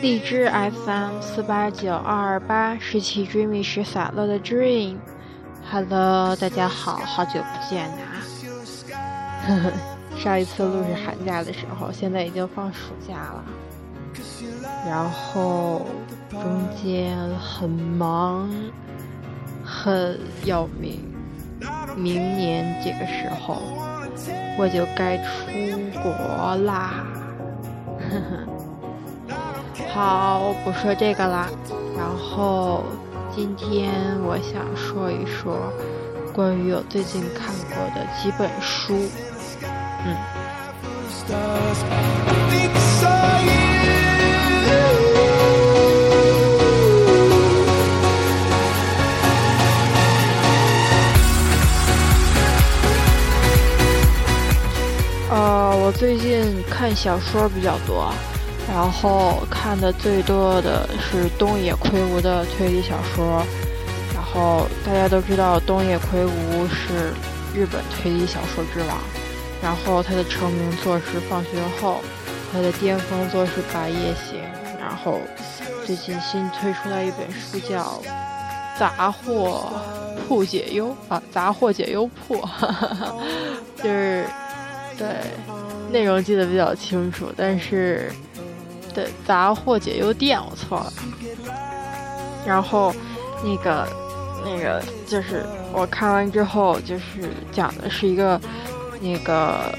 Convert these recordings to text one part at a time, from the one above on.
荔枝 FM 四八九二二八，十七 dreamy 是洒落的 dream。Hello，大家好，好久不见呐、呵呵，上一次录是寒假的时候，现在已经放暑假了。然后中间很忙，很要命。明年这个时候我就该出国啦。呵呵，好，不说这个啦。然后今天我想说一说关于我最近看过的几本书。嗯。最近看小说比较多，然后看的最多的是东野圭吾的推理小说。然后大家都知道东野圭吾是日本推理小说之王，然后他的成名作是《放学后》，他的巅峰作是《白夜行》，然后最近新推出来一本书叫《杂货铺解忧》啊，《杂货解忧铺》，就是。对，内容记得比较清楚，但是，对杂货解忧店我错了。然后，那个，那个就是我看完之后，就是讲的是一个，那个，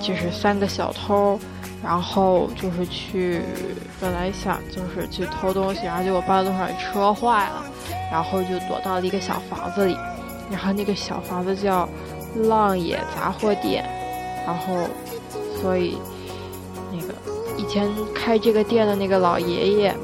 就是三个小偷，然后就是去，本来想就是去偷东西，然后结果半路上车坏了，然后就躲到了一个小房子里，然后那个小房子叫浪野杂货店。然后，所以那个以前开这个店的那个老爷爷，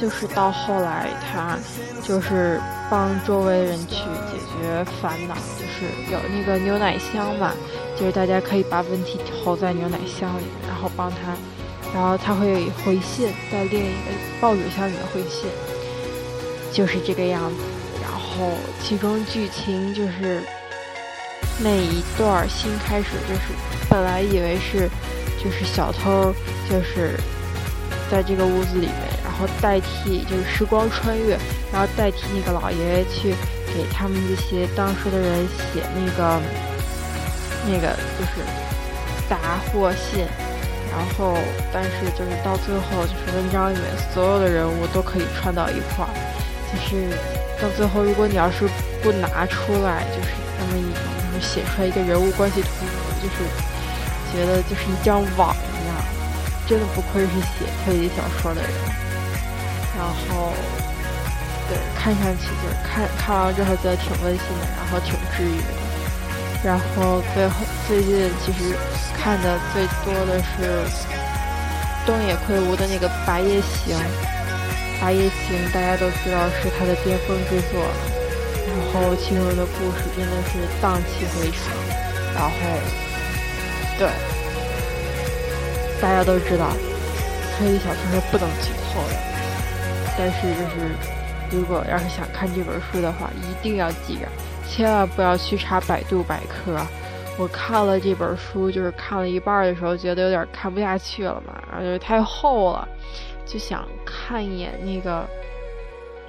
就是到后来他就是帮周围人去解决烦恼，就是有那个牛奶箱嘛，就是大家可以把问题投在牛奶箱里，然后帮他，然后他会回信在另一个报纸箱里面回信，就是这个样子。然后其中剧情就是。那一段新开始就是，本来以为是，就是小偷，就是在这个屋子里面，然后代替就是时光穿越，然后代替那个老爷爷去给他们这些当时的人写那个那个就是杂货信，然后但是就是到最后就是文章里面所有的人物都可以串到一块儿，就是到最后如果你要是不拿出来，就是那么一。写出来一个人物关系图，就是觉得就是一张网一样，真的不愧是写推理小说的人。然后，对，看上去就是看看完之后觉得挺温馨的，然后挺治愈的。然后最后最近其实看的最多的是东野圭吾的那个《白夜行》，《白夜行》大家都知道是他的巅峰之作。然后其中的故事真的是荡气回肠，然后，对，大家都知道，推理小说是不能剧透的，但是就是如果要是想看这本书的话，一定要记着，千万不要去查百度百科。我看了这本书，就是看了一半的时候，觉得有点看不下去了嘛，然后就是太厚了，就想看一眼那个，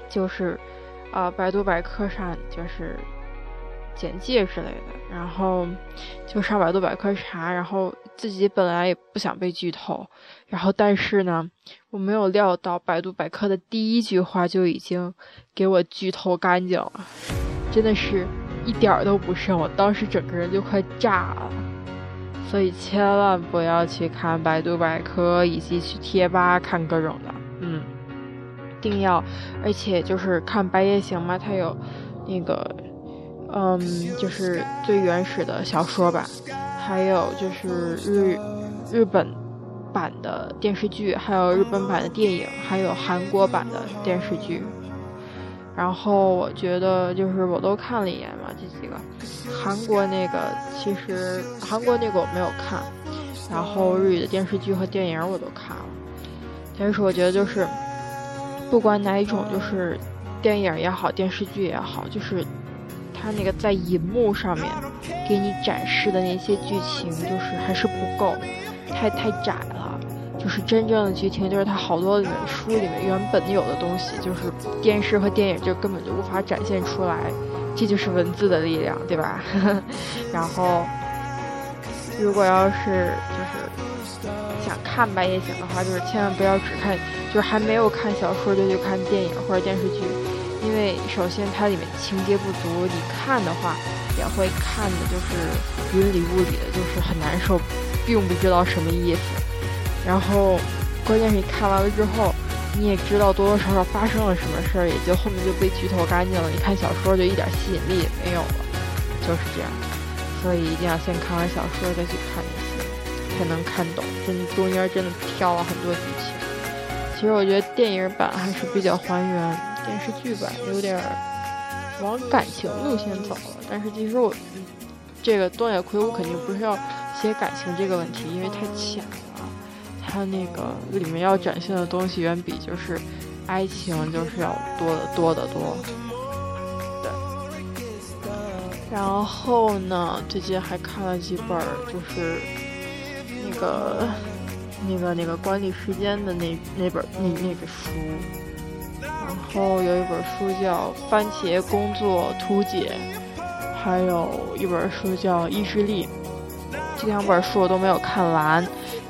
就是。啊、呃，百度百科上就是简介之类的，然后就上百度百科查，然后自己本来也不想被剧透，然后但是呢，我没有料到百度百科的第一句话就已经给我剧透干净了，真的是一点儿都不剩，我当时整个人就快炸了，所以千万不要去看百度百科以及去贴吧看各种的，定要，而且就是看《白夜行》嘛，它有那个，嗯，就是最原始的小说版，还有就是日日本版的电视剧，还有日本版的电影，还有韩国版的电视剧。然后我觉得就是我都看了一眼嘛，这几个韩国那个其实韩国那个我没有看，然后日语的电视剧和电影我都看了，但是我觉得就是。不管哪一种，就是电影也好，电视剧也好，就是它那个在银幕上面给你展示的那些剧情，就是还是不够，太太窄了。就是真正的剧情，就是它好多里面书里面原本有的东西，就是电视和电影就根本就无法展现出来。这就是文字的力量，对吧？然后，如果要是就是想看白夜行的话，就是千万不要只看，就是还没有看小说就去看电影或者电视剧，因为首先它里面情节不足，你看的话也会看的就是云里雾里的，就是很难受，并不知道什么意思。然后，关键是你看完了之后。你也知道多多少少发生了什么事儿，也就后面就被剧透干净了。你看小说就一点吸引力也没有了，就是这样。所以一定要先看完小说再去看那些，才能看懂。真中间真的跳了很多剧情。其实我觉得电影版还是比较还原，电视剧版有点往感情路线走了。但是其实我这个东野圭吾肯定不是要写感情这个问题，因为太浅了。它那个里面要展现的东西远比就是爱情就是要多得多得多，然后呢，最近还看了几本就是那个那个那个管理时间的那那本那那个书，然后有一本书叫《番茄工作图解》，还有一本书叫《意志力》，这两本书我都没有看完。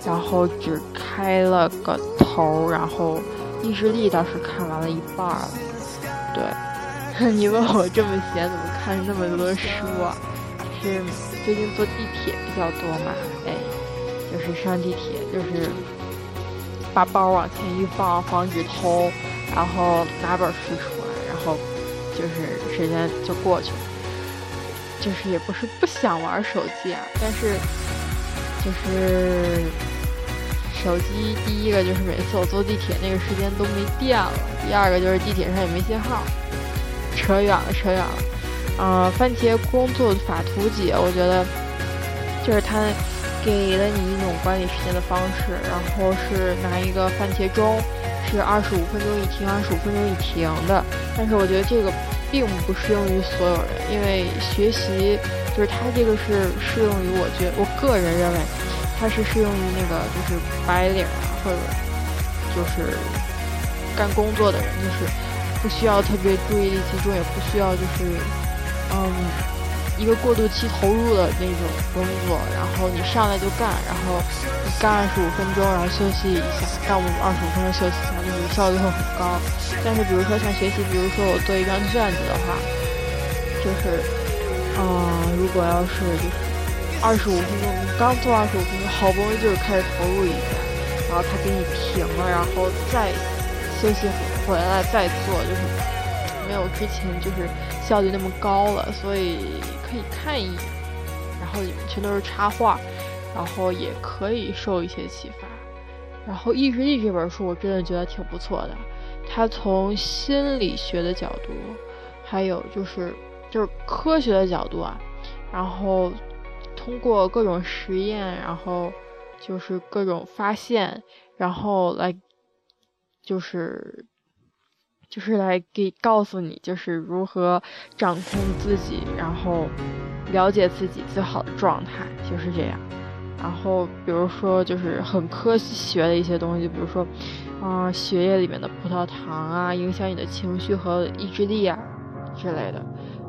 然后只开了个头，然后意志力倒是看完了一半儿。对，你问我这么闲怎么看那么多书啊？是最近坐地铁比较多嘛？哎，就是上地铁就是把包往前一放，防止偷，然后拿本书出来，然后就是时间就过去了。就是也不是不想玩手机啊，但是就是。手机第一个就是每次我坐地铁那个时间都没电了，第二个就是地铁上也没信号。扯远了，扯远了。啊，番茄工作法图解，我觉得就是它给了你一种管理时间的方式，然后是拿一个番茄钟，是二十五分钟一停，二十五分钟一停的。但是我觉得这个并不适用于所有人，因为学习就是它这个是适用于我觉我个人认为。它是适用于那个就是白领啊，或者就是干工作的人，就是不需要特别注意力集中，也不需要就是嗯一个过渡期投入的那种工作。然后你上来就干，然后你干二十五分钟，然后休息一下，干我二十五分钟休息一下，就是效率会很高。但是比如说像学习，比如说我做一张卷子的话，就是嗯，如果要是就是。二十五分钟，你刚做二十五分钟，好不容易就是开始投入一下，然后他给你停了，然后再休息回来再做，就是没有之前就是效率那么高了，所以可以看一眼，然后里面全都是插画，然后也可以受一些启发。然后《意志力》这本书我真的觉得挺不错的，它从心理学的角度，还有就是就是科学的角度啊，然后。通过各种实验，然后就是各种发现，然后来就是就是来给告诉你，就是如何掌控自己，然后了解自己最好的状态，就是这样。然后比如说就是很科学的一些东西，比如说啊血液里面的葡萄糖啊，影响你的情绪和意志力啊之类的。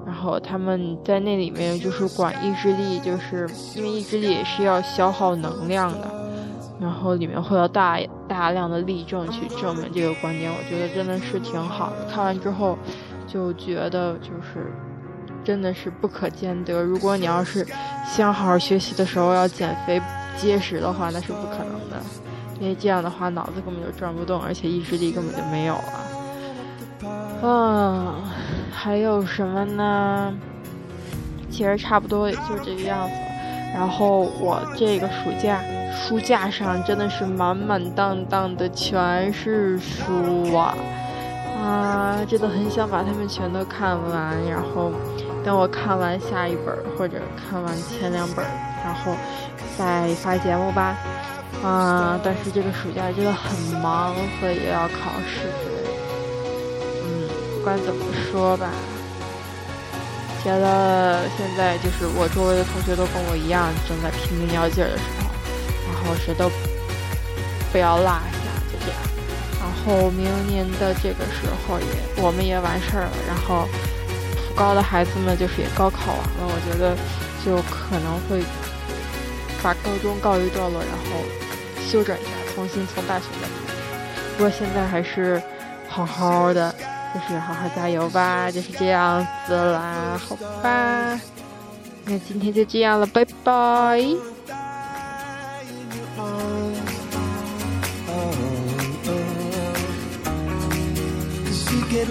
然后他们在那里面就是管意志力，就是因为意志力也是要消耗能量的，然后里面会有大大量的例证去证明这个观点，我觉得真的是挺好的。看完之后就觉得就是真的是不可兼得。如果你要是想好好学习的时候要减肥节食的话，那是不可能的，因为这样的话脑子根本就转不动，而且意志力根本就没有了。啊，还有什么呢？其实差不多也就这个样子。然后我这个暑假书架上真的是满满当当的全是书啊！啊，真的很想把它们全都看完。然后等我看完下一本或者看完前两本，然后再发节目吧。啊，但是这个暑假真的很忙，所以也要考试之类的。嗯，不。管怎么说吧，觉得现在就是我周围的同学都跟我一样，正在拼命要劲儿的时候，然后谁都不要落下，就这样。然后明年的这个时候也我们也完事儿了，然后普高的孩子们就是也高考完了，我觉得就可能会把高中告一段落，然后休整一下，重新从大学再开始。不过现在还是好好的。就是好好加油吧，就是这样子啦，好吧，那今天就这样了，拜拜。get